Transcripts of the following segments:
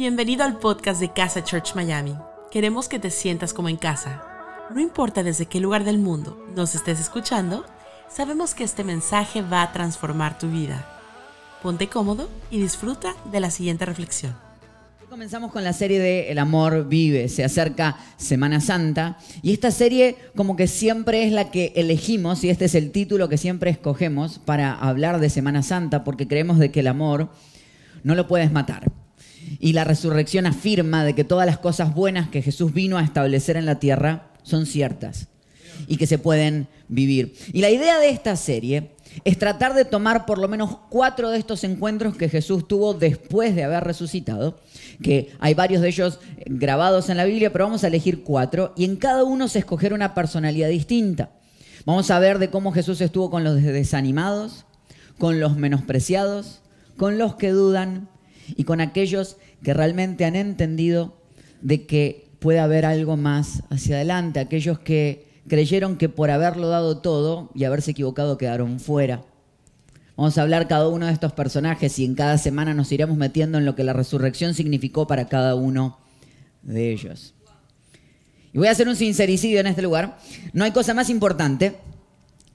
Bienvenido al podcast de Casa Church Miami. Queremos que te sientas como en casa. No importa desde qué lugar del mundo nos estés escuchando, sabemos que este mensaje va a transformar tu vida. Ponte cómodo y disfruta de la siguiente reflexión. Comenzamos con la serie de El amor vive, se acerca Semana Santa y esta serie como que siempre es la que elegimos y este es el título que siempre escogemos para hablar de Semana Santa porque creemos de que el amor no lo puedes matar. Y la resurrección afirma de que todas las cosas buenas que Jesús vino a establecer en la tierra son ciertas y que se pueden vivir. Y la idea de esta serie es tratar de tomar por lo menos cuatro de estos encuentros que Jesús tuvo después de haber resucitado, que hay varios de ellos grabados en la Biblia, pero vamos a elegir cuatro y en cada uno se escoger una personalidad distinta. Vamos a ver de cómo Jesús estuvo con los desanimados, con los menospreciados, con los que dudan y con aquellos que realmente han entendido de que puede haber algo más hacia adelante, aquellos que creyeron que por haberlo dado todo y haberse equivocado quedaron fuera. Vamos a hablar cada uno de estos personajes y en cada semana nos iremos metiendo en lo que la resurrección significó para cada uno de ellos. Y voy a hacer un sincericidio en este lugar. No hay cosa más importante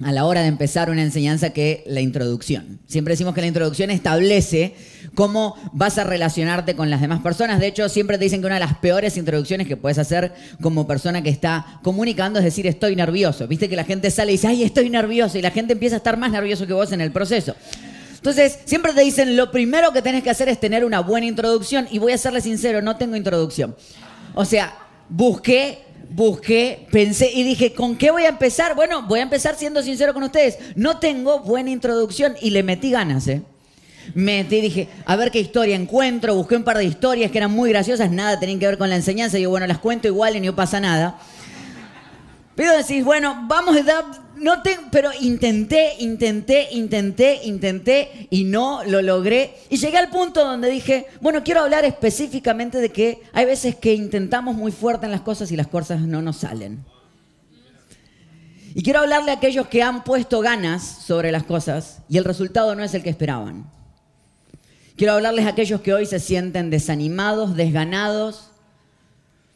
a la hora de empezar una enseñanza que la introducción. Siempre decimos que la introducción establece cómo vas a relacionarte con las demás personas. De hecho, siempre te dicen que una de las peores introducciones que puedes hacer como persona que está comunicando es decir estoy nervioso. Viste que la gente sale y dice, ay, estoy nervioso y la gente empieza a estar más nervioso que vos en el proceso. Entonces, siempre te dicen, lo primero que tenés que hacer es tener una buena introducción y voy a serle sincero, no tengo introducción. O sea, busqué busqué, pensé y dije, ¿con qué voy a empezar? Bueno, voy a empezar siendo sincero con ustedes. No tengo buena introducción y le metí ganas, ¿eh? Metí, dije, a ver qué historia encuentro, busqué un par de historias que eran muy graciosas, nada tenían que ver con la enseñanza, y digo, bueno, las cuento igual y no pasa nada. Pero decís, bueno, vamos a dar, no te, pero intenté, intenté, intenté, intenté y no lo logré. Y llegué al punto donde dije, bueno, quiero hablar específicamente de que hay veces que intentamos muy fuerte en las cosas y las cosas no nos salen. Y quiero hablarle a aquellos que han puesto ganas sobre las cosas y el resultado no es el que esperaban. Quiero hablarles a aquellos que hoy se sienten desanimados, desganados,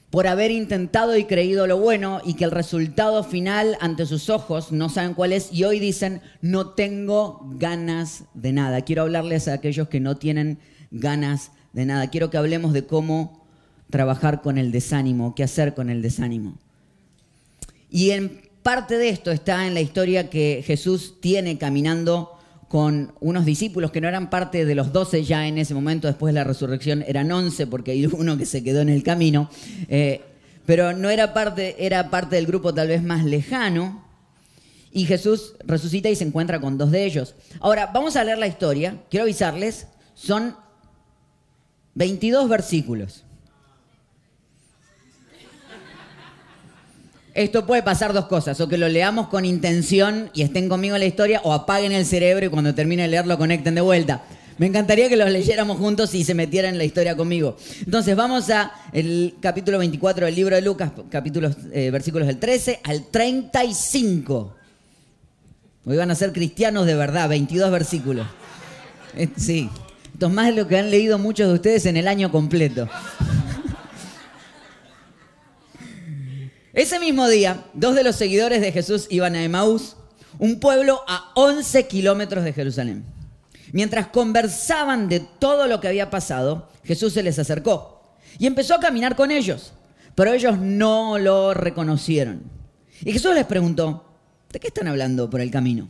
por haber intentado y creído lo bueno y que el resultado final ante sus ojos no saben cuál es y hoy dicen, no tengo ganas de nada. Quiero hablarles a aquellos que no tienen ganas de nada. Quiero que hablemos de cómo trabajar con el desánimo, qué hacer con el desánimo. Y en parte de esto está en la historia que Jesús tiene caminando con unos discípulos que no eran parte de los doce ya en ese momento, después de la resurrección eran once porque hay uno que se quedó en el camino, eh, pero no era parte, era parte del grupo tal vez más lejano. Y Jesús resucita y se encuentra con dos de ellos. Ahora, vamos a leer la historia. Quiero avisarles, son 22 versículos. Esto puede pasar dos cosas, o que lo leamos con intención y estén conmigo en la historia, o apaguen el cerebro y cuando termine de leerlo conecten de vuelta. Me encantaría que los leyéramos juntos y se metieran en la historia conmigo. Entonces vamos a el capítulo 24 del libro de Lucas, capítulos, eh, versículos del 13 al 35. Hoy van a ser cristianos de verdad, 22 versículos. Eh, sí, esto es más de lo que han leído muchos de ustedes en el año completo. Ese mismo día, dos de los seguidores de Jesús iban a Emaús, un pueblo a 11 kilómetros de Jerusalén. Mientras conversaban de todo lo que había pasado, Jesús se les acercó y empezó a caminar con ellos, pero ellos no lo reconocieron. Y Jesús les preguntó, ¿de qué están hablando por el camino?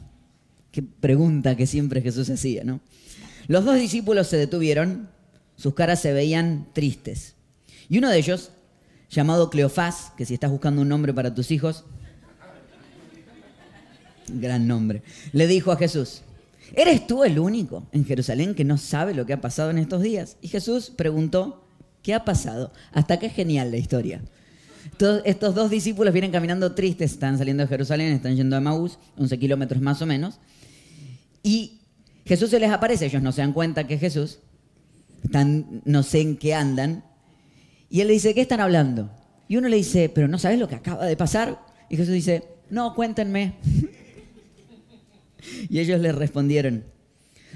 Qué pregunta que siempre Jesús hacía, ¿no? Los dos discípulos se detuvieron, sus caras se veían tristes. Y uno de ellos, llamado Cleofás, que si estás buscando un nombre para tus hijos, gran nombre, le dijo a Jesús, ¿eres tú el único en Jerusalén que no sabe lo que ha pasado en estos días? Y Jesús preguntó, ¿qué ha pasado? Hasta que es genial la historia. Todos estos dos discípulos vienen caminando tristes, están saliendo de Jerusalén, están yendo a Maús, 11 kilómetros más o menos, y Jesús se les aparece, ellos no se dan cuenta que es Jesús, no sé en qué andan, y él le dice, ¿qué están hablando? Y uno le dice, ¿pero no sabes lo que acaba de pasar? Y Jesús dice, no, cuéntenme. y ellos le respondieron,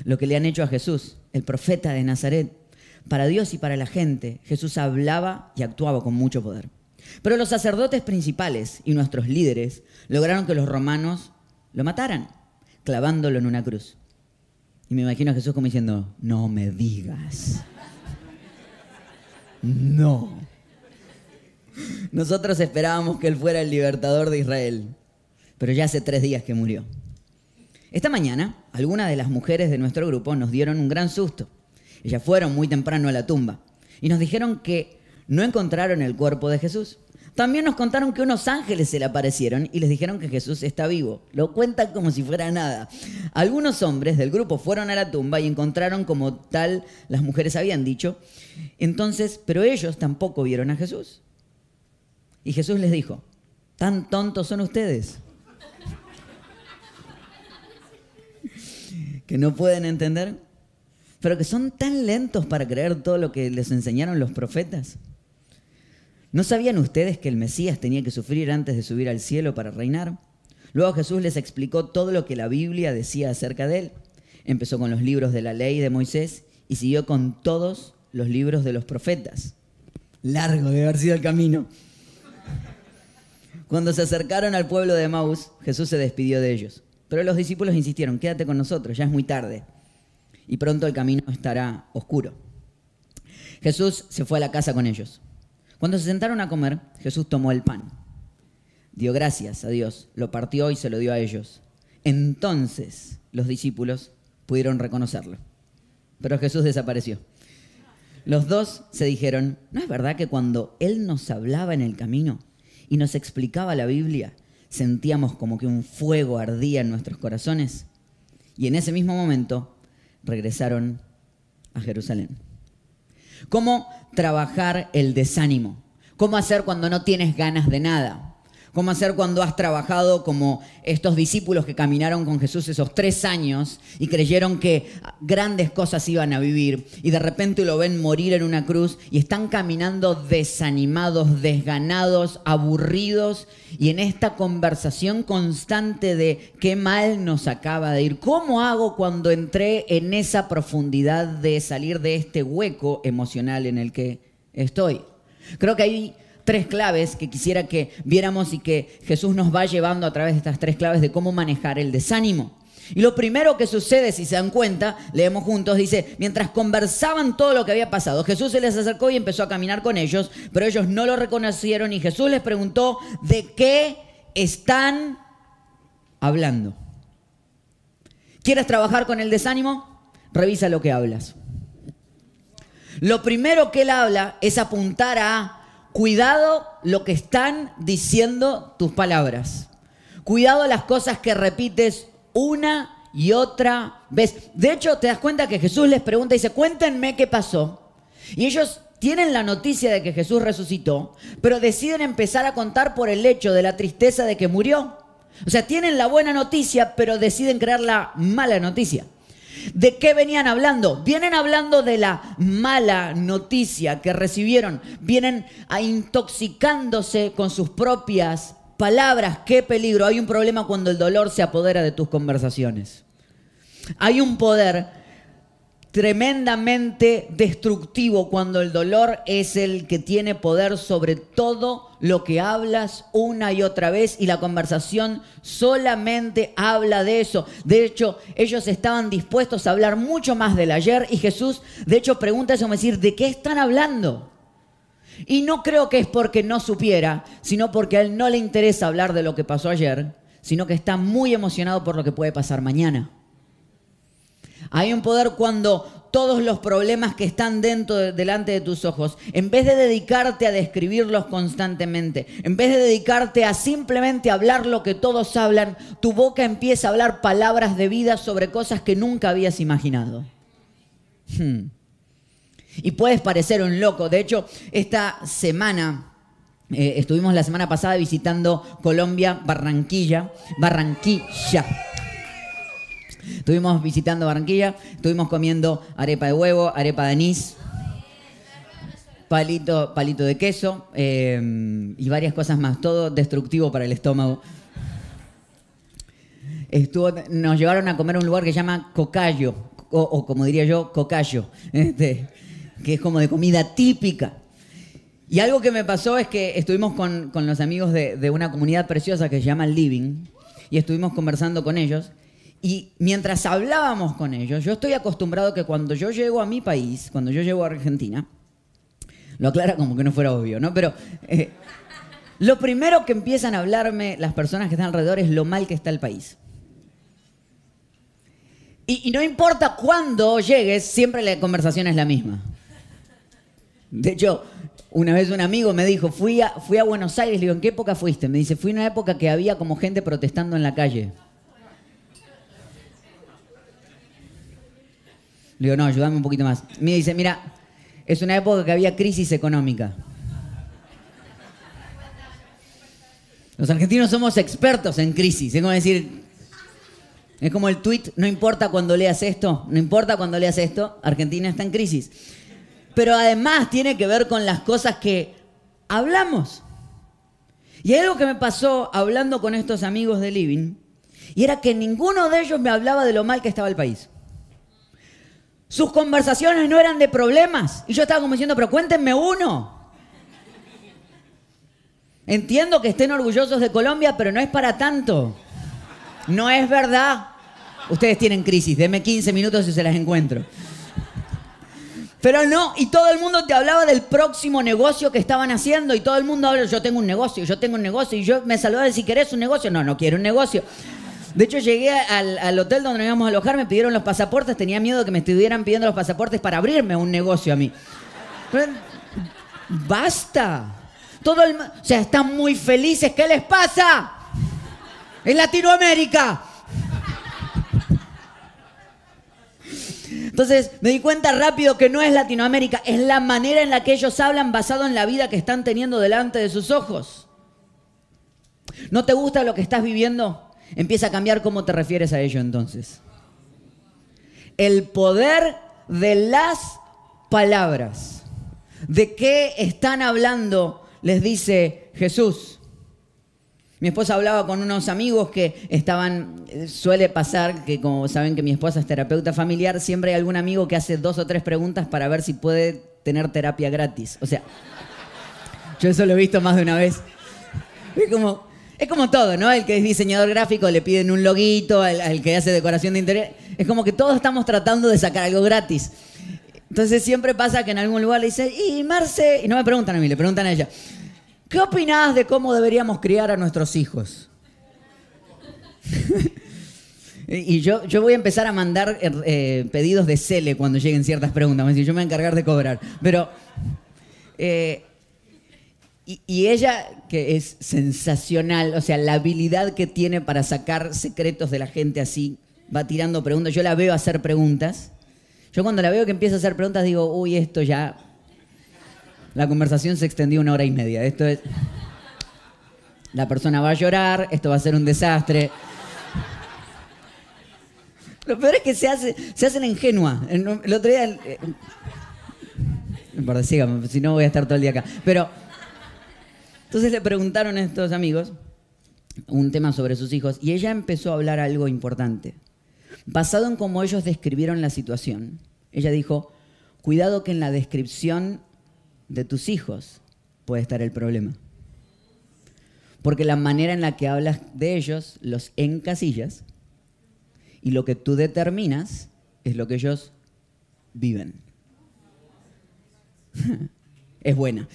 lo que le han hecho a Jesús, el profeta de Nazaret. para Dios y para la gente, Jesús hablaba y actuaba con mucho poder. Pero los sacerdotes principales y nuestros líderes lograron que los romanos lo mataran, clavándolo en una cruz. Y me imagino a Jesús como diciendo, no me digas. No. Nosotros esperábamos que Él fuera el libertador de Israel, pero ya hace tres días que murió. Esta mañana, algunas de las mujeres de nuestro grupo nos dieron un gran susto. Ellas fueron muy temprano a la tumba y nos dijeron que no encontraron el cuerpo de Jesús. También nos contaron que unos ángeles se le aparecieron y les dijeron que Jesús está vivo. Lo cuentan como si fuera nada. Algunos hombres del grupo fueron a la tumba y encontraron como tal las mujeres habían dicho. Entonces, pero ellos tampoco vieron a Jesús. Y Jesús les dijo, ¿tan tontos son ustedes? que no pueden entender, pero que son tan lentos para creer todo lo que les enseñaron los profetas. ¿No sabían ustedes que el Mesías tenía que sufrir antes de subir al cielo para reinar? Luego Jesús les explicó todo lo que la Biblia decía acerca de él. Empezó con los libros de la ley de Moisés y siguió con todos los libros de los profetas. Largo de haber sido el camino. Cuando se acercaron al pueblo de Maús, Jesús se despidió de ellos. Pero los discípulos insistieron, quédate con nosotros, ya es muy tarde. Y pronto el camino estará oscuro. Jesús se fue a la casa con ellos. Cuando se sentaron a comer, Jesús tomó el pan, dio gracias a Dios, lo partió y se lo dio a ellos. Entonces los discípulos pudieron reconocerlo. Pero Jesús desapareció. Los dos se dijeron, ¿no es verdad que cuando Él nos hablaba en el camino y nos explicaba la Biblia, sentíamos como que un fuego ardía en nuestros corazones? Y en ese mismo momento regresaron a Jerusalén. ¿Cómo trabajar el desánimo? ¿Cómo hacer cuando no tienes ganas de nada? ¿Cómo hacer cuando has trabajado como estos discípulos que caminaron con Jesús esos tres años y creyeron que grandes cosas iban a vivir y de repente lo ven morir en una cruz y están caminando desanimados, desganados, aburridos y en esta conversación constante de qué mal nos acaba de ir? ¿Cómo hago cuando entré en esa profundidad de salir de este hueco emocional en el que estoy? Creo que hay tres claves que quisiera que viéramos y que Jesús nos va llevando a través de estas tres claves de cómo manejar el desánimo. Y lo primero que sucede, si se dan cuenta, leemos juntos, dice, mientras conversaban todo lo que había pasado, Jesús se les acercó y empezó a caminar con ellos, pero ellos no lo reconocieron y Jesús les preguntó, ¿de qué están hablando? ¿Quieres trabajar con el desánimo? Revisa lo que hablas. Lo primero que él habla es apuntar a Cuidado lo que están diciendo tus palabras. Cuidado las cosas que repites una y otra vez. De hecho, te das cuenta que Jesús les pregunta y dice, cuéntenme qué pasó. Y ellos tienen la noticia de que Jesús resucitó, pero deciden empezar a contar por el hecho de la tristeza de que murió. O sea, tienen la buena noticia, pero deciden crear la mala noticia. ¿De qué venían hablando? Vienen hablando de la mala noticia que recibieron. Vienen a intoxicándose con sus propias palabras. Qué peligro. Hay un problema cuando el dolor se apodera de tus conversaciones. Hay un poder tremendamente destructivo cuando el dolor es el que tiene poder sobre todo lo que hablas una y otra vez y la conversación solamente habla de eso. De hecho, ellos estaban dispuestos a hablar mucho más del ayer y Jesús, de hecho, pregunta eso, me decir, ¿de qué están hablando? Y no creo que es porque no supiera, sino porque a él no le interesa hablar de lo que pasó ayer, sino que está muy emocionado por lo que puede pasar mañana. Hay un poder cuando todos los problemas que están dentro delante de tus ojos, en vez de dedicarte a describirlos constantemente, en vez de dedicarte a simplemente hablar lo que todos hablan, tu boca empieza a hablar palabras de vida sobre cosas que nunca habías imaginado. Hmm. Y puedes parecer un loco. De hecho, esta semana eh, estuvimos la semana pasada visitando Colombia, Barranquilla, Barranquilla. Estuvimos visitando Barranquilla, estuvimos comiendo arepa de huevo, arepa de anís, palito, palito de queso eh, y varias cosas más. Todo destructivo para el estómago. Estuvo, nos llevaron a comer a un lugar que se llama Cocayo, o, como diría yo, Cocayo. Este, que es como de comida típica. Y algo que me pasó es que estuvimos con, con los amigos de, de una comunidad preciosa que se llama Living y estuvimos conversando con ellos. Y mientras hablábamos con ellos, yo estoy acostumbrado que cuando yo llego a mi país, cuando yo llego a Argentina, lo aclara como que no fuera obvio, ¿no? Pero eh, lo primero que empiezan a hablarme las personas que están alrededor es lo mal que está el país. Y, no importa cuándo llegues, siempre la conversación es la misma. De hecho, una vez un amigo me dijo, fui a, fui a Buenos Aires, le digo, ¿en qué época fuiste? Me dice, fui en una época que había como gente protestando en la calle. Le digo, no, ayúdame un poquito más. Me dice, mira, es una época que había crisis económica. Los argentinos somos expertos en crisis. Es como decir, es como el tweet, no importa cuando leas esto, no importa cuando leas esto, Argentina está en crisis. Pero además tiene que ver con las cosas que hablamos. Y hay algo que me pasó hablando con estos amigos de Living, y era que ninguno de ellos me hablaba de lo mal que estaba el país. Sus conversaciones no eran de problemas. Y yo estaba como diciendo, pero cuéntenme uno. Entiendo que estén orgullosos de Colombia, pero no es para tanto. No es verdad. Ustedes tienen crisis, denme 15 minutos y se las encuentro. Pero no, y todo el mundo te hablaba del próximo negocio que estaban haciendo y todo el mundo habla, yo tengo un negocio, yo tengo un negocio y yo me saludaba si querés un negocio. No, no quiero un negocio. De hecho, llegué al, hotel donde nos íbamos a alojar, me pidieron los pasaportes, tenía miedo que me estuvieran pidiendo los pasaportes para abrirme un negocio a mí. Basta. Todo el, o sea, están muy felices. ¿Qué les pasa? En Latinoamérica. Entonces me di cuenta rápido que no es Latinoamérica, es la manera en la que ellos hablan basado en la vida que están teniendo delante de sus ojos. ¿No te gusta lo que estás viviendo? Empieza a cambiar cómo te refieres a ello entonces. El poder de las palabras. ¿De qué están hablando? Les dice Jesús. Mi esposa hablaba con unos amigos que estaban, suele pasar que como saben que mi esposa es terapeuta familiar, siempre hay algún amigo que hace dos o tres preguntas para ver si puede tener terapia gratis. O sea, yo eso lo he visto más de una vez. Es como, es como todo, ¿no? El que es diseñador gráfico le piden un loguito, al, que hace decoración de interior. Es como que todos estamos tratando de sacar algo gratis. Entonces siempre pasa que en algún lugar le dicen, y Marce, y no me preguntan a mí, le preguntan a ella, ¿qué opinás de cómo deberíamos criar a nuestros hijos? y yo, yo voy a empezar a mandar eh, pedidos de cele cuando lleguen ciertas preguntas. Yo me voy a encargar de cobrar. Pero, eh, y, ella, que es sensacional, o sea, la habilidad que tiene para sacar secretos de la gente así, va tirando preguntas. Yo la veo hacer preguntas. Yo cuando la veo que empieza a hacer preguntas digo, uy, esto ya la conversación se extendió una hora y media. Esto es. La persona va a llorar, esto va a ser un desastre. Lo peor es que se, hace, se hacen ingenua. El, el otro día. eh, no importa, sígame, si no voy a estar todo el día acá. Pero. Entonces le preguntaron a estos amigos un tema sobre sus hijos y ella empezó a hablar algo importante. Basado en cómo ellos describieron la situación, ella dijo: Cuidado que en la descripción de tus hijos puede estar el problema. Porque la manera en la que hablas de ellos los encasillas y lo que tú determinas es lo que ellos viven. es buena.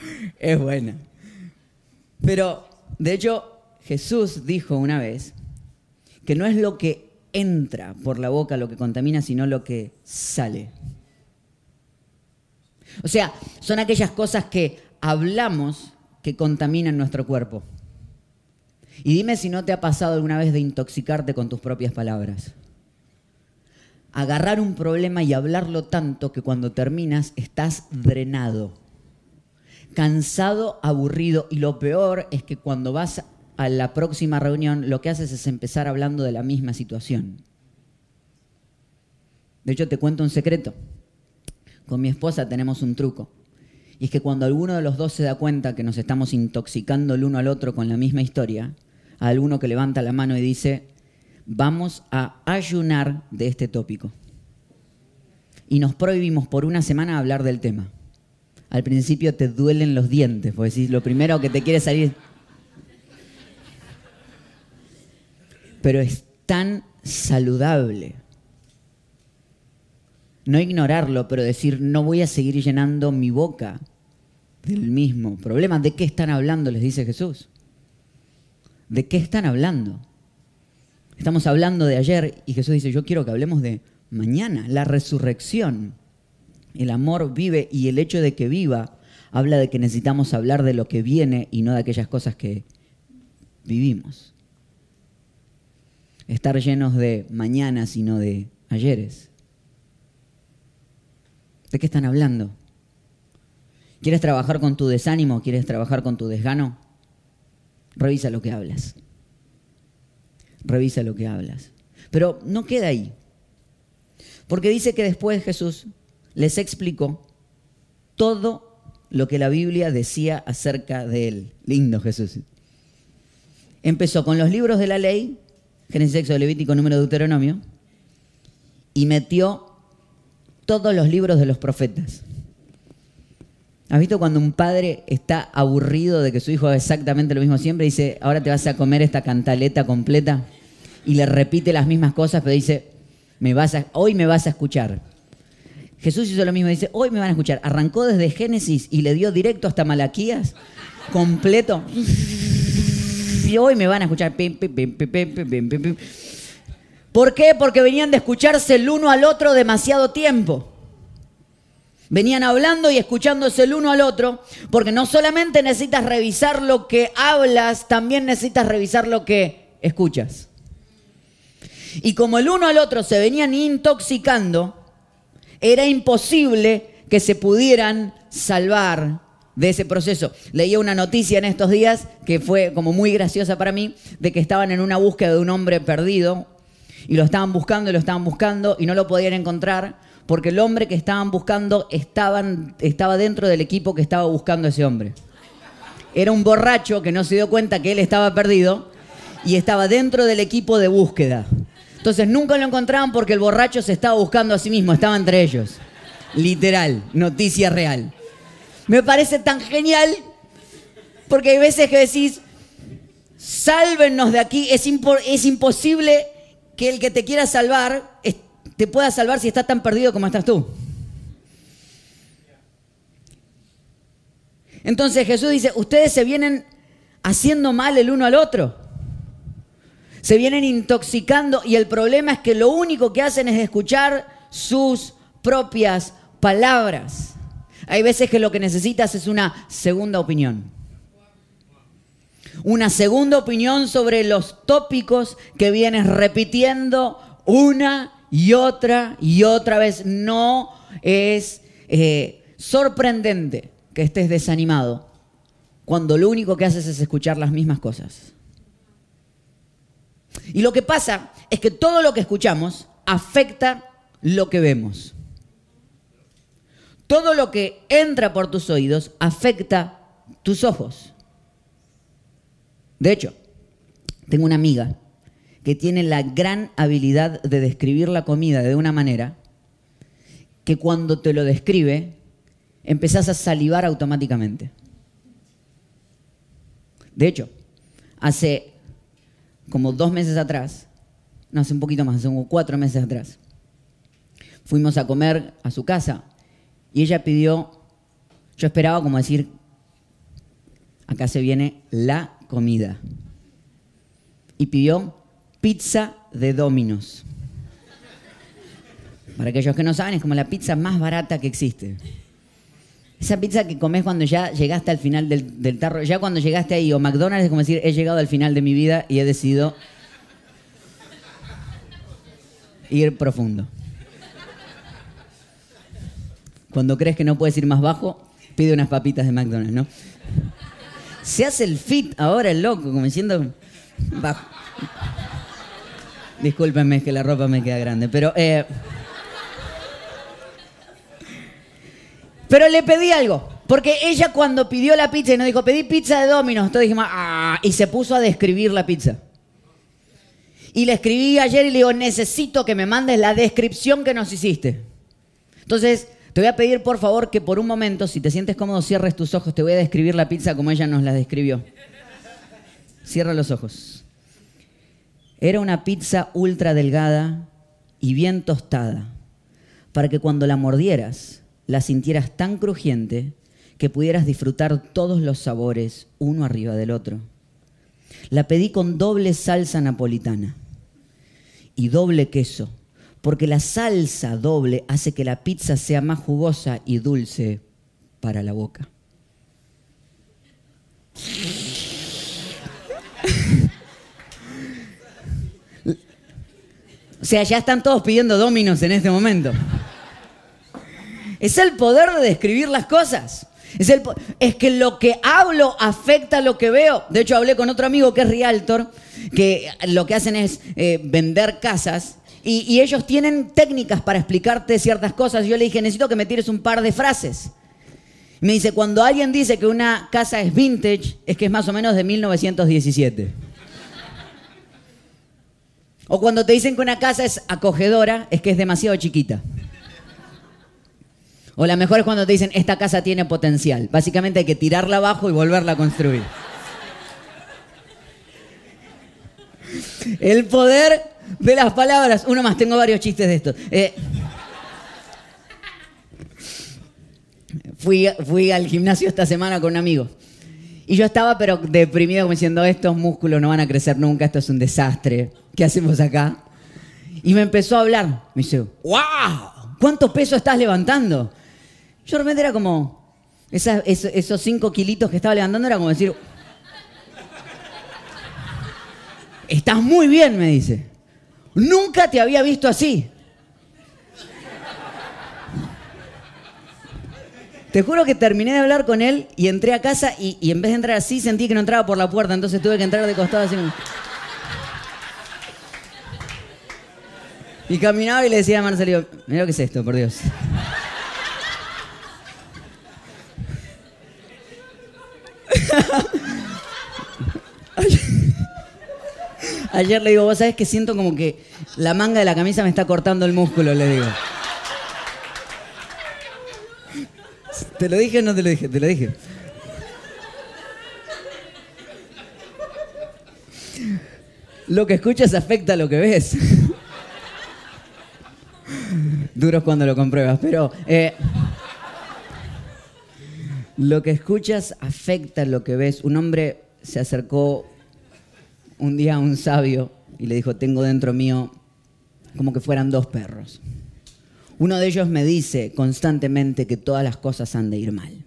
es buena. Pero, de hecho, Jesús dijo una vez que no es lo que entra por la boca lo que contamina, sino lo que sale. O sea, son aquellas cosas que hablamos que contaminan nuestro cuerpo. Y dime si no te ha pasado alguna vez de intoxicarte con tus propias palabras. Agarrar un problema y hablarlo tanto que cuando terminas estás drenado, cansado, aburrido y lo peor es que cuando vas a la próxima reunión lo que haces es empezar hablando de la misma situación. De hecho, te cuento un secreto. Con mi esposa tenemos un truco. Y es que cuando alguno de los dos se da cuenta que nos estamos intoxicando el uno al otro con la misma historia, a alguno que levanta la mano y dice, vamos a ayunar de este tópico. y nos prohibimos por una semana hablar del tema. Al principio te duelen los dientes, porque decís, lo primero que te quiere salir. Pero es tan saludable. No ignorarlo, pero decir, no voy a seguir llenando mi boca del mismo problema. ¿De qué están hablando? Les dice Jesús. ¿De qué están hablando? Estamos hablando de ayer y Jesús dice, yo quiero que hablemos de mañana, la resurrección. El amor vive y el hecho de que viva habla de que necesitamos hablar de lo que viene y no de aquellas cosas que vivimos. Estar llenos de mañana, sino de ayeres. ¿De qué están hablando? ¿Quieres trabajar con tu desánimo? ¿Quieres trabajar con tu desgano? Revisa lo que hablas. Revisa lo que hablas. Pero no queda ahí. Porque dice que después Jesús les explicó todo lo que la Biblia decía acerca de él. Lindo Jesús. Empezó con los libros de la ley, Génesis, Éxodo, Levítico, Número, Deuteronomio, y metió todos los libros de los profetas. ¿Has visto cuando un padre está aburrido de que su hijo haga exactamente lo mismo siempre? Dice, ahora te vas a comer esta cantaleta completa y le repite las mismas cosas, pero dice, me vas hoy me vas a escuchar. Jesús hizo lo mismo, dice, hoy me van a escuchar. Arrancó desde Génesis y le dio directo hasta Malaquías, completo. Y hoy me van a escuchar. ¿Por qué? Porque venían de escucharse el uno al otro demasiado tiempo. Venían hablando y escuchándose el uno al otro, porque no solamente necesitas revisar lo que hablas, también necesitas revisar lo que escuchas. Y como el uno al otro se venían intoxicando, era imposible que se pudieran salvar de ese proceso. Leía una noticia en estos días que fue como muy graciosa para mí, de que estaban en una búsqueda de un hombre perdido y lo estaban buscando y lo estaban buscando y no lo podían encontrar porque el hombre que estaban buscando estaba dentro del equipo que estaba buscando ese hombre. Era un borracho que no se dio cuenta que él estaba perdido y estaba dentro del equipo de búsqueda. Entonces nunca lo encontraban porque el borracho se estaba buscando a sí mismo, estaba entre ellos. Literal, noticia real. Me parece tan genial porque hay veces que decís, sálvenos de aquí, es, es imposible que el que te quiera salvar te pueda salvar si está tan perdido como estás tú. Entonces Jesús dice, ustedes se vienen haciendo mal el uno al otro. Se vienen intoxicando y el problema es que lo único que hacen es escuchar sus propias palabras. Hay veces que lo que necesitas es una segunda opinión. Una segunda opinión sobre los tópicos que vienes repitiendo una y otra y otra vez. No es eh, sorprendente que estés desanimado cuando lo único que haces es escuchar las mismas cosas. Y lo que pasa es que todo lo que escuchamos afecta lo que vemos. Todo lo que entra por tus oídos afecta tus ojos. De hecho, tengo una amiga que tiene la gran habilidad de describir la comida de una manera que cuando te lo describe, empezás a salivar automáticamente. De hecho, hace como dos meses atrás, no, hace un poquito más, hace como cuatro meses atrás, fuimos a comer a su casa y ella pidió, yo esperaba como decir, acá se viene la comida. Y pidió pizza de Dominos. Para aquellos que no saben, es como la pizza más barata que existe. Esa pizza que comes cuando ya llegaste al final del, tarro, ya cuando llegaste ahí, o McDonald's es como decir, he llegado al final de mi vida y he decidido ir profundo. Cuando crees que no puedes ir más bajo, pide unas papitas de McDonald's, ¿no? Se hace el fit ahora el loco, como diciendo bajo. Discúlpenme, es que la ropa me queda grande, pero... Eh, pero le pedí algo, porque ella cuando pidió la pizza y nos dijo, pedí pizza de Domino's, entonces dijimos, ah, y se puso a describir la pizza. Y le escribí ayer y le digo, necesito que me mandes la descripción que nos hiciste. Entonces, te voy a pedir por favor que por un momento, si te sientes cómodo, cierres tus ojos. Te voy a describir la pizza como ella nos la describió. Cierra los ojos. Era una pizza ultra delgada y bien tostada, para que cuando la mordieras, la sintieras tan crujiente que pudieras disfrutar todos los sabores uno arriba del otro. La pedí con doble salsa napolitana y doble queso, porque la salsa doble hace que la pizza sea más jugosa y dulce para la boca. O sea, ya están todos pidiendo dominos en este momento. Es el poder de describir las cosas. Es, el, es, que lo que hablo afecta lo que veo. De hecho, hablé con otro amigo que es realtor, que lo que hacen es eh, vender casas y, y, ellos tienen técnicas para explicarte ciertas cosas. Yo le dije, necesito que me tires un par de frases. Me dice, cuando alguien dice que una casa es vintage, es que es más o menos de 1917. O cuando te dicen que una casa es acogedora, es que es demasiado chiquita. O la mejor es cuando te dicen, esta casa tiene potencial. Básicamente hay que tirarla abajo y volverla a construir. El poder de las palabras. Uno más, tengo varios chistes de estos. Eh, fui, fui al gimnasio esta semana con un amigo. Y yo estaba pero deprimido como diciendo, estos músculos no van a crecer nunca, esto es un desastre. ¿Qué hacemos acá? Y me empezó a hablar. Me dice, wow, ¿cuánto peso estás levantando? Yo realmente era como, esos cinco kilitos que estaba levantando era como decir, estás muy bien, me dice. Nunca te había visto así. Te juro que terminé de hablar con él y entré a casa y, y, en vez de entrar así sentí que no entraba por la puerta, entonces tuve que entrar de costado así. Y caminaba y le decía a Marcelo, mira lo que es esto, por Dios. Ayer le digo, vos sabés que siento como que la manga de la camisa me está cortando el músculo, le digo. ¿Te lo dije o no te lo dije? Te lo dije. Lo que escuchas afecta a lo que ves. Duro cuando lo compruebas, pero eh, lo que escuchas afecta lo que ves. Un hombre se acercó un día a un sabio y le dijo, tengo dentro mío como que fueran dos perros. Uno de ellos me dice constantemente que todas las cosas han de ir mal.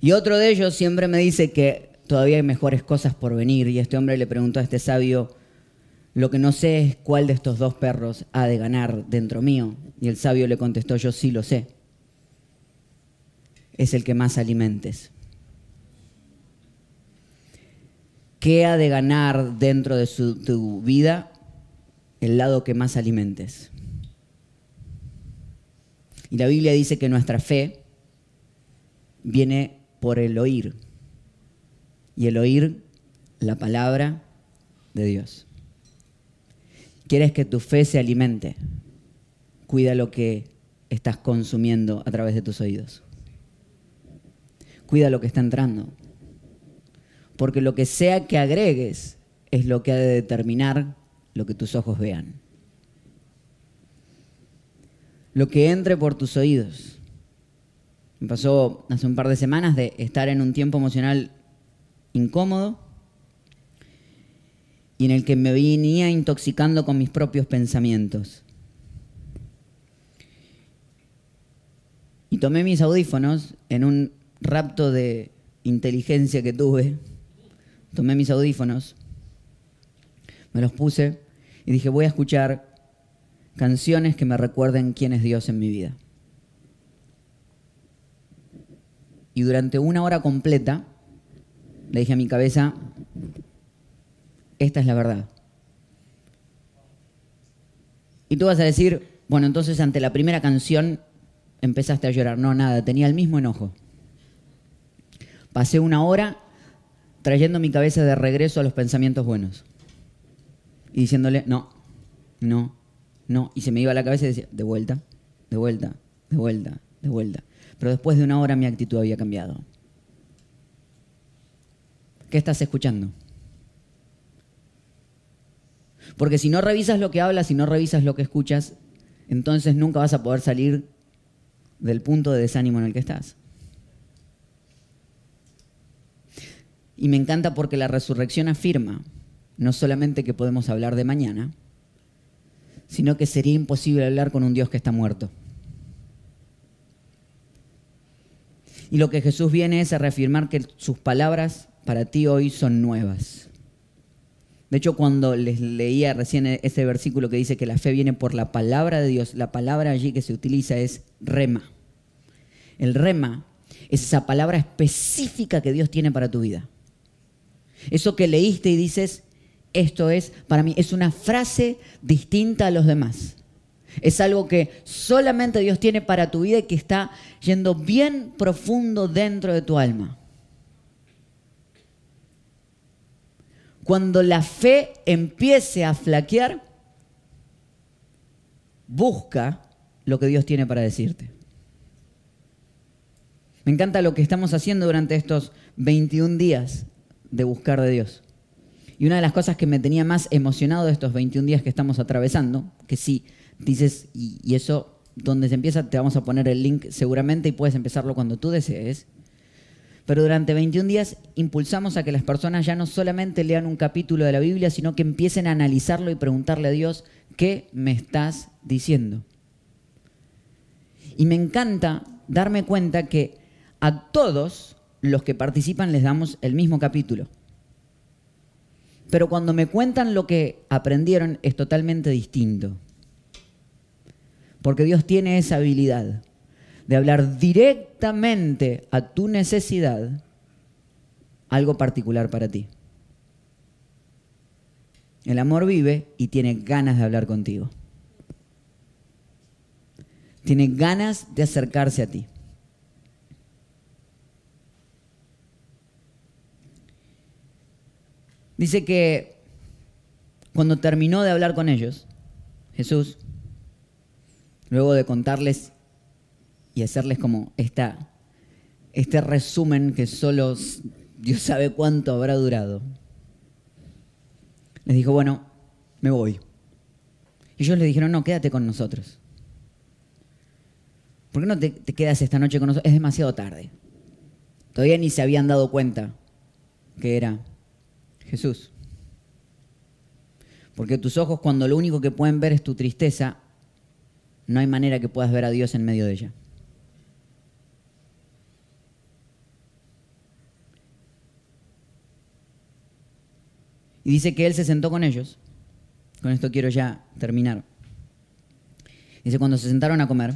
Y otro de ellos siempre me dice que todavía hay mejores cosas por venir. Y este hombre le preguntó a este sabio, lo que no sé es cuál de estos dos perros ha de ganar dentro mío. Y el sabio le contestó, yo sí lo sé. Es el que más alimentes. ¿Qué ha de ganar dentro de tu vida? El lado que más alimentes. Y la Biblia dice que nuestra fe viene por el oír. Y el oír la palabra de Dios. ¿Quieres que tu fe se alimente? Cuida lo que estás consumiendo a través de tus oídos. Cuida lo que está entrando. Porque lo que sea que agregues es lo que ha de determinar lo que tus ojos vean. Lo que entre por tus oídos. Me pasó hace un par de semanas de estar en un tiempo emocional incómodo y en el que me venía intoxicando con mis propios pensamientos. Y tomé mis audífonos en un rapto de inteligencia que tuve tomé mis audífonos, me los puse y dije, voy a escuchar canciones que me recuerden quién es Dios en mi vida. Y durante una hora completa le dije a mi cabeza, esta es la verdad. Y tú vas a decir, bueno, entonces ante la primera canción empezaste a llorar. No, nada, tenía el mismo enojo. Pasé una hora trayendo mi cabeza de regreso a los pensamientos buenos. Y diciéndole, no, no, no. Y se me iba la cabeza y decía, de vuelta, de vuelta, de vuelta, de vuelta. Pero después de una hora mi actitud había cambiado. ¿Qué estás escuchando? Porque si no revisas lo que hablas, si no revisas lo que escuchas, entonces nunca vas a poder salir del punto de desánimo en el que estás. Y me encanta porque la resurrección afirma no solamente que podemos hablar de mañana, sino que sería imposible hablar con un Dios que está muerto. Y lo que Jesús viene es a reafirmar que sus palabras para ti hoy son nuevas. De hecho, cuando les leía recién ese versículo que dice que la fe viene por la palabra de Dios, la palabra allí que se utiliza es rema. El rema es esa palabra específica que Dios tiene para tu vida. Eso que leíste y dices, esto es, para mí, es una frase distinta a los demás. Es algo que solamente Dios tiene para tu vida y que está yendo bien profundo dentro de tu alma. Cuando la fe empiece a flaquear, busca lo que Dios tiene para decirte. Me encanta lo que estamos haciendo durante estos 21 días de buscar de Dios. Y una de las cosas que me tenía más emocionado de estos 21 días que estamos atravesando, que sí, dices, y, eso, donde se empieza, te vamos a poner el link seguramente y puedes empezarlo cuando tú desees. Pero durante 21 días impulsamos a que las personas ya no solamente lean un capítulo de la Biblia, sino que empiecen a analizarlo y preguntarle a Dios, ¿qué me estás diciendo? Y me encanta darme cuenta que a todos los que participan les damos el mismo capítulo. Pero cuando me cuentan lo que aprendieron es totalmente distinto. Porque Dios tiene esa habilidad de hablar directamente a tu necesidad algo particular para ti. El amor vive y tiene ganas de hablar contigo. Tiene ganas de acercarse a ti. Dice que cuando terminó de hablar con ellos, Jesús, luego de contarles y hacerles como esta, este resumen que solo Dios sabe cuánto habrá durado, les dijo, bueno, me voy. Y ellos le dijeron, no, quédate con nosotros. ¿Por qué no te, te quedas esta noche con nosotros? Es demasiado tarde. Todavía ni se habían dado cuenta que era Jesús. Porque tus ojos cuando lo único que pueden ver es tu tristeza, no hay manera que puedas ver a Dios en medio de ella. Y dice que Él se sentó con ellos. Con esto quiero ya terminar. Dice, cuando se sentaron a comer,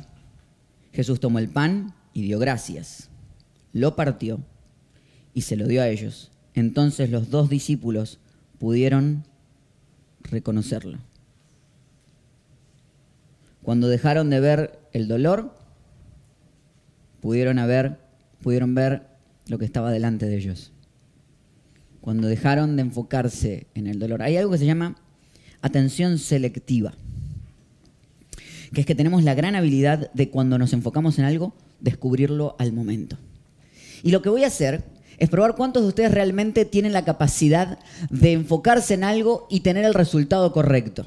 Jesús tomó el pan y dio gracias. Lo partió y se lo dio a ellos entonces los dos discípulos pudieron reconocerlo. Cuando dejaron de ver el dolor, pudieron, haber, pudieron ver lo que estaba delante de ellos. Cuando dejaron de enfocarse en el dolor. Hay algo que se llama atención selectiva, que es que tenemos la gran habilidad de cuando nos enfocamos en algo, descubrirlo al momento. Y lo que voy a hacer es probar cuántos de ustedes realmente tienen la capacidad de enfocarse en algo y tener el resultado correcto.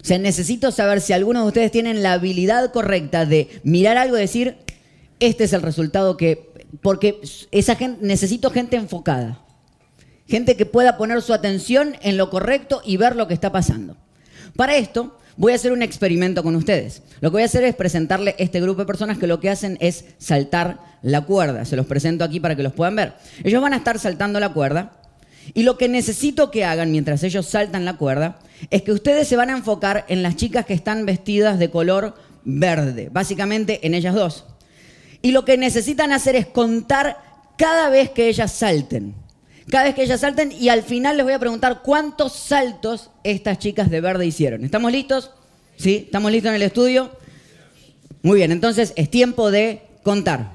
O sea, necesito saber si algunos de ustedes tienen la habilidad correcta de mirar algo y decir, este es el resultado que... Porque esa gente, necesito gente enfocada. Gente que pueda poner su atención en lo correcto y ver lo que está pasando. Para esto, voy a hacer un experimento con ustedes. Lo que voy a hacer es presentarle este grupo de personas que lo que hacen es saltar la cuerda. Se los presento aquí para que los puedan ver. Ellos van a estar saltando la cuerda y lo que necesito que hagan mientras ellos saltan la cuerda es que ustedes se van a enfocar en las chicas que están vestidas de color verde, básicamente en ellas dos. Y lo que necesitan hacer es contar cada vez que ellas salten. Cada vez que ellas salten y al final les voy a preguntar cuántos saltos estas chicas de verde hicieron. ¿Estamos listos? ¿Sí? ¿Estamos listos en el estudio? Muy bien, entonces es tiempo de contar.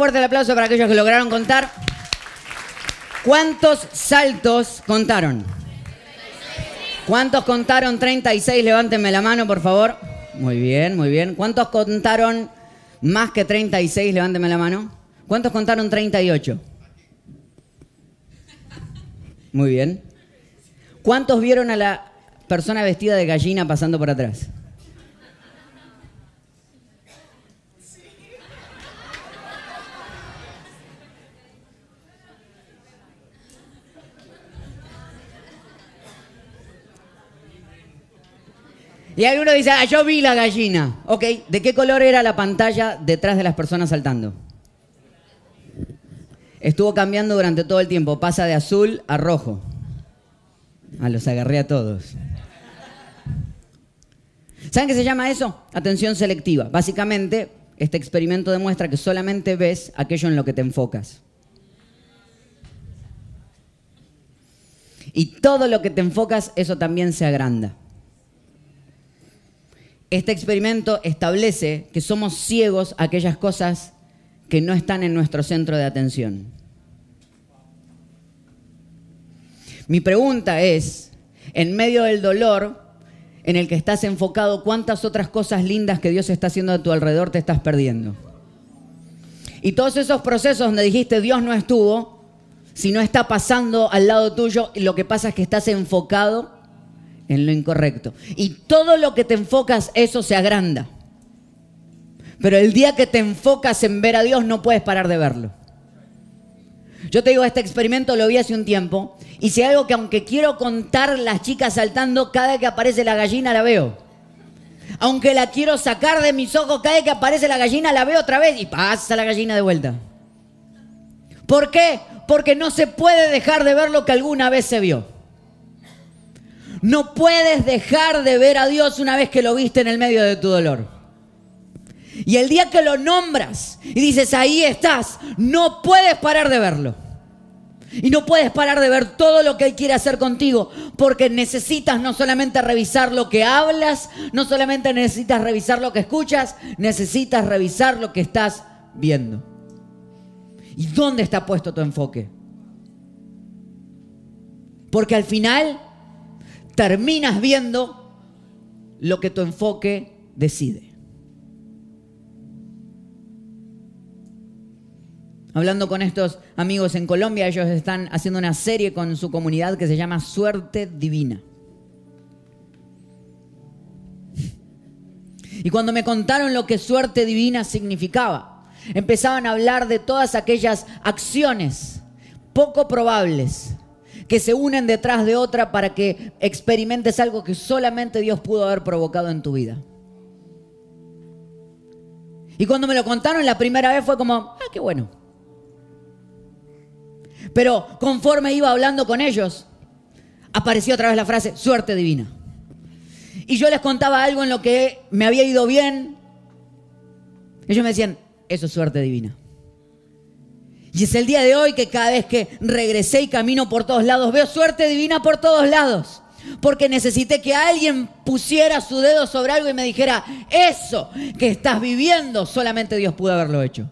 Fuerte el aplauso para aquellos que lograron contar. ¿Cuántos saltos contaron? ¿Cuántos contaron 36? Levántenme la mano, por favor. Muy bien, muy bien. ¿Cuántos contaron más que 36? Levántenme la mano. ¿Cuántos contaron 38? Muy bien. ¿Cuántos vieron a la persona vestida de gallina pasando por atrás? Y alguno dice, ah, yo vi la gallina. Ok, ¿de qué color era la pantalla detrás de las personas saltando? Estuvo cambiando durante todo el tiempo. Pasa de azul a rojo. Ah, los agarré a todos. ¿Saben qué se llama eso? Atención selectiva. Básicamente, este experimento demuestra que solamente ves aquello en lo que te enfocas. Y todo lo que te enfocas, eso también se agranda. Este experimento establece que somos ciegos a aquellas cosas que no están en nuestro centro de atención. Mi pregunta es, en medio del dolor en el que estás enfocado, ¿cuántas otras cosas lindas que Dios está haciendo a tu alrededor te estás perdiendo? Y todos esos procesos donde dijiste Dios no estuvo, si no está pasando al lado tuyo, lo que pasa es que estás enfocado en lo incorrecto. Y todo lo que te enfocas, eso se agranda. Pero el día que te enfocas en ver a Dios, no puedes parar de verlo. Yo te digo, este experimento lo vi hace un tiempo. Y si algo que aunque quiero contar las chicas saltando, cada vez que aparece la gallina la veo. Aunque la quiero sacar de mis ojos, cada vez que aparece la gallina la veo otra vez y pasa la gallina de vuelta. ¿Por qué? Porque no se puede dejar de ver lo que alguna vez se vio. No puedes dejar de ver a Dios una vez que lo viste en el medio de tu dolor. Y el día que lo nombras y dices, ahí estás, no puedes parar de verlo. Y no puedes parar de ver todo lo que Él quiere hacer contigo, porque necesitas no solamente revisar lo que hablas, no solamente necesitas revisar lo que escuchas, necesitas revisar lo que estás viendo. ¿Y dónde está puesto tu enfoque? Porque al final terminas viendo lo que tu enfoque decide. Hablando con estos amigos en Colombia, ellos están haciendo una serie con su comunidad que se llama Suerte Divina. Y cuando me contaron lo que suerte divina significaba, empezaban a hablar de todas aquellas acciones poco probables que se unen detrás de otra para que experimentes algo que solamente Dios pudo haber provocado en tu vida. Y cuando me lo contaron la primera vez fue como, ah, qué bueno. Pero conforme iba hablando con ellos, apareció otra vez la frase, suerte divina. Y yo les contaba algo en lo que me había ido bien. Ellos me decían, eso es suerte divina. Y es el día de hoy que cada vez que regresé y camino por todos lados, veo suerte divina por todos lados. Porque necesité que alguien pusiera su dedo sobre algo y me dijera, eso que estás viviendo, solamente Dios pudo haberlo hecho.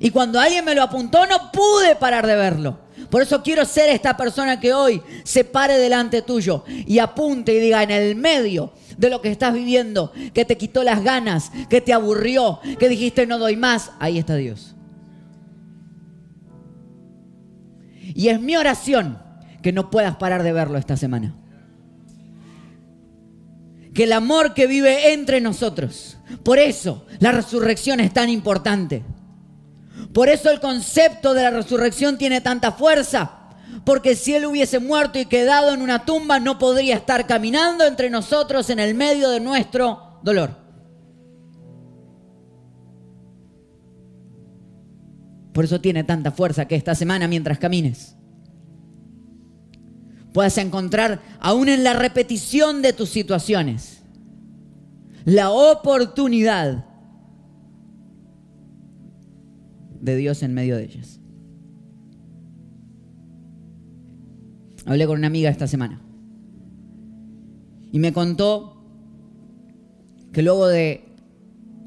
Y cuando alguien me lo apuntó, no pude parar de verlo. Por eso quiero ser esta persona que hoy se pare delante tuyo y apunte y diga en el medio de lo que estás viviendo, que te quitó las ganas, que te aburrió, que dijiste no doy más, ahí está Dios. Y es mi oración que no puedas parar de verlo esta semana. Que el amor que vive entre nosotros, por eso la resurrección es tan importante. Por eso el concepto de la resurrección tiene tanta fuerza. Porque si Él hubiese muerto y quedado en una tumba, no podría estar caminando entre nosotros en el medio de nuestro dolor. Por eso tiene tanta fuerza que esta semana mientras camines puedas encontrar aún en la repetición de tus situaciones la oportunidad de Dios en medio de ellas. Hablé con una amiga esta semana y me contó que luego de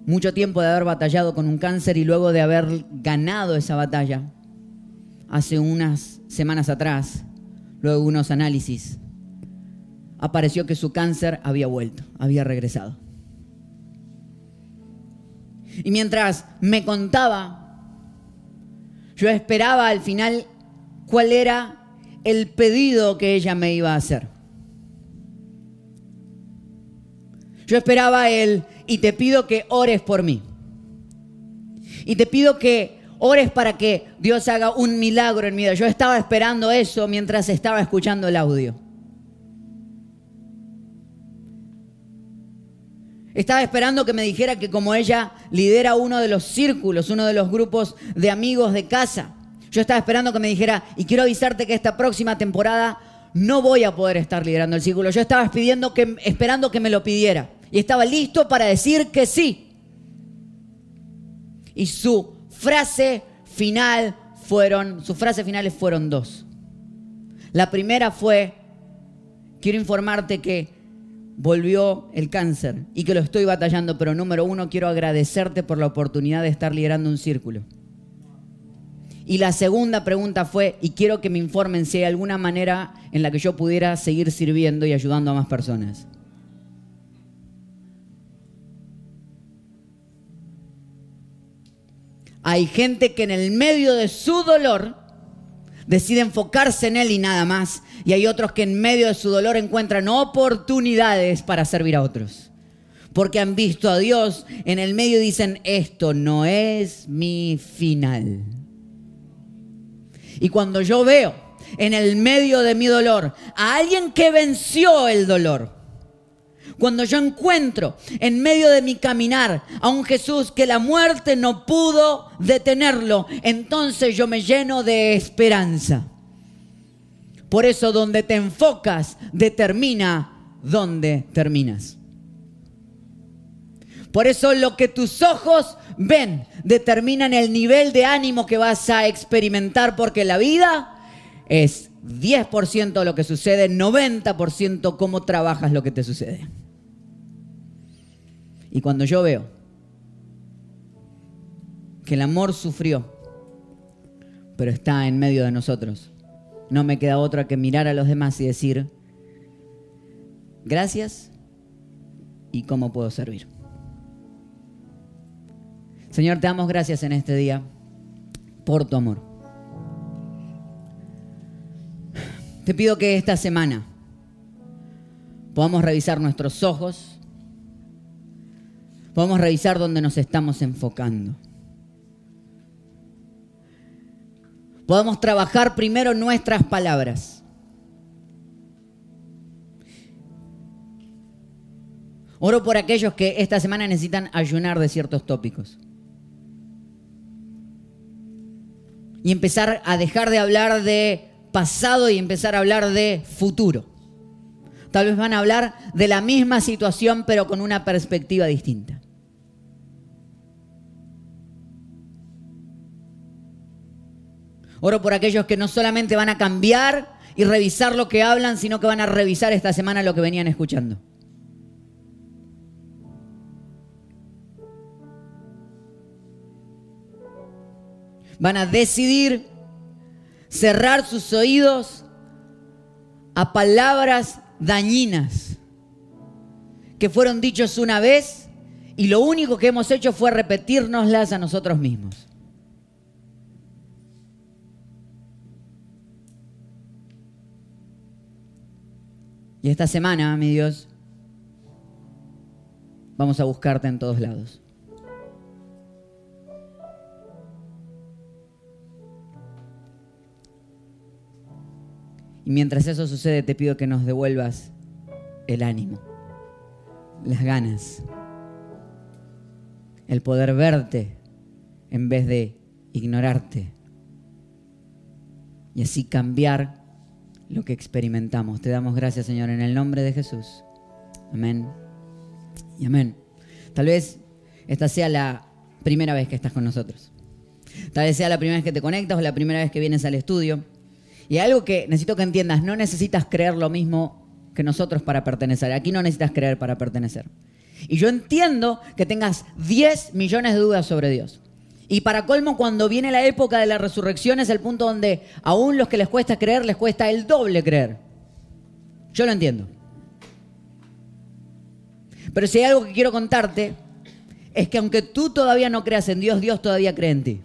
mucho tiempo de haber batallado con un cáncer y luego de haber ganado esa batalla, hace unas semanas atrás, luego de unos análisis, apareció que su cáncer había vuelto, había regresado. Y mientras me contaba, yo esperaba al final cuál era el pedido que ella me iba a hacer. Yo esperaba el, y te pido que ores por mí. Y te pido que ores para que Dios haga un milagro en mi vida. Yo estaba esperando eso mientras estaba escuchando el audio. Estaba esperando que me dijera que como ella lidera uno de los círculos, uno de los grupos de amigos de casa, yo estaba esperando que me dijera, y quiero avisarte que esta próxima temporada no voy a poder estar liderando el círculo. Yo estaba pidiendo que, esperando que me lo pidiera. Y estaba listo para decir que sí. Y su frase final fueron, sus frases finales fueron dos. La primera fue, quiero informarte que volvió el cáncer y que lo estoy batallando, pero número uno, quiero agradecerte por la oportunidad de estar liderando un círculo. Y la segunda pregunta fue, y quiero que me informen si hay alguna manera en la que yo pudiera seguir sirviendo y ayudando a más personas. Hay gente que en el medio de su dolor decide enfocarse en él y nada más. Y hay otros que en medio de su dolor encuentran oportunidades para servir a otros. Porque han visto a Dios en el medio y dicen, esto no es mi final. Y cuando yo veo en el medio de mi dolor a alguien que venció el dolor, cuando yo encuentro en medio de mi caminar a un Jesús que la muerte no pudo detenerlo, entonces yo me lleno de esperanza. Por eso donde te enfocas determina dónde terminas. Por eso lo que tus ojos ven determinan el nivel de ánimo que vas a experimentar porque la vida es 10% lo que sucede, 90% cómo trabajas lo que te sucede. Y cuando yo veo que el amor sufrió, pero está en medio de nosotros, no me queda otra que mirar a los demás y decir, gracias y cómo puedo servir. Señor, te damos gracias en este día por tu amor. Te pido que esta semana podamos revisar nuestros ojos, podemos revisar dónde nos estamos enfocando. Podemos trabajar primero nuestras palabras. Oro por aquellos que esta semana necesitan ayunar de ciertos tópicos. Y empezar a dejar de hablar de pasado y empezar a hablar de futuro. Tal vez van a hablar de la misma situación pero con una perspectiva distinta. Oro por aquellos que no solamente van a cambiar y revisar lo que hablan, sino que van a revisar esta semana lo que venían escuchando. Van a decidir cerrar sus oídos a palabras dañinas que fueron dichos una vez y lo único que hemos hecho fue repetirnoslas a nosotros mismos. Y esta semana, mi Dios, vamos a buscarte en todos lados. Y mientras eso sucede, te pido que nos devuelvas el ánimo, las ganas, el poder verte en vez de ignorarte y así cambiar lo que experimentamos. Te damos gracias, Señor, en el nombre de Jesús. Amén. Y amén. Tal vez esta sea la primera vez que estás con nosotros. Tal vez sea la primera vez que te conectas o la primera vez que vienes al estudio. Y algo que necesito que entiendas, no necesitas creer lo mismo que nosotros para pertenecer. Aquí no necesitas creer para pertenecer. Y yo entiendo que tengas 10 millones de dudas sobre Dios. Y para colmo, cuando viene la época de la resurrección es el punto donde aún los que les cuesta creer, les cuesta el doble creer. Yo lo entiendo. Pero si hay algo que quiero contarte, es que aunque tú todavía no creas en Dios, Dios todavía cree en ti.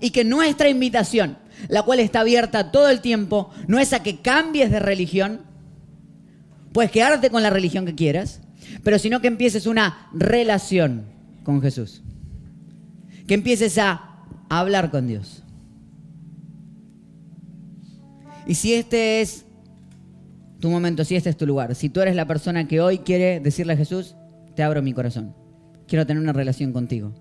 Y que nuestra invitación, la cual está abierta todo el tiempo, no es a que cambies de religión, puedes quedarte con la religión que quieras, pero sino que empieces una relación con Jesús. Que empieces a hablar con Dios. Y si este es tu momento, si este es tu lugar, si tú eres la persona que hoy quiere decirle a Jesús, te abro mi corazón. Quiero tener una relación contigo.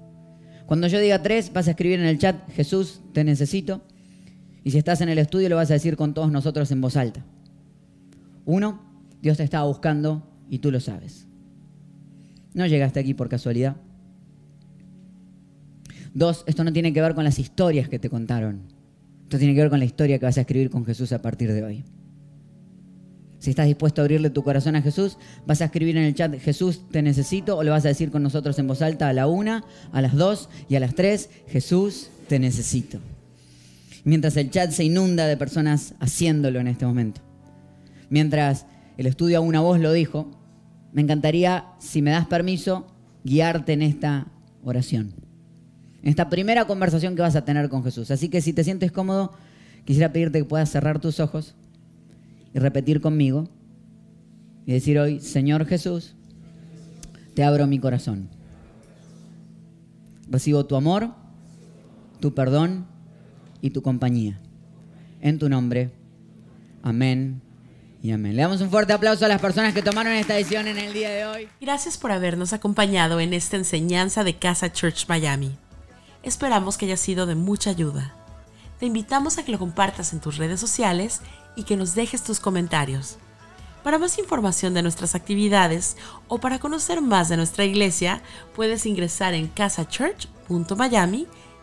Cuando yo diga tres, vas a escribir en el chat, Jesús, te necesito. Y si estás en el estudio, lo vas a decir con todos nosotros en voz alta. Uno, Dios te estaba buscando y tú lo sabes. No llegaste aquí por casualidad. Dos, esto no tiene que ver con las historias que te contaron. Esto tiene que ver con la historia que vas a escribir con Jesús a partir de hoy. Si estás dispuesto a abrirle tu corazón a Jesús, vas a escribir en el chat, Jesús, te necesito, o le vas a decir con nosotros en voz alta a la una, a las dos y a las tres, Jesús, te necesito. Mientras el chat se inunda de personas haciéndolo en este momento. Mientras el estudio a una voz lo dijo, me encantaría, si me das permiso, guiarte en esta oración. En esta primera conversación que vas a tener con Jesús. Así que si te sientes cómodo, quisiera pedirte que puedas cerrar tus ojos y repetir conmigo y decir hoy, Señor Jesús, te abro mi corazón. Recibo tu amor, tu perdón y tu compañía. En tu nombre. Amén y amén. Le damos un fuerte aplauso a las personas que tomaron esta decisión en el día de hoy. Gracias por habernos acompañado en esta enseñanza de Casa Church Miami. Esperamos que haya sido de mucha ayuda. Te invitamos a que lo compartas en tus redes sociales y que nos dejes tus comentarios. Para más información de nuestras actividades o para conocer más de nuestra iglesia, puedes ingresar en casachurch.miami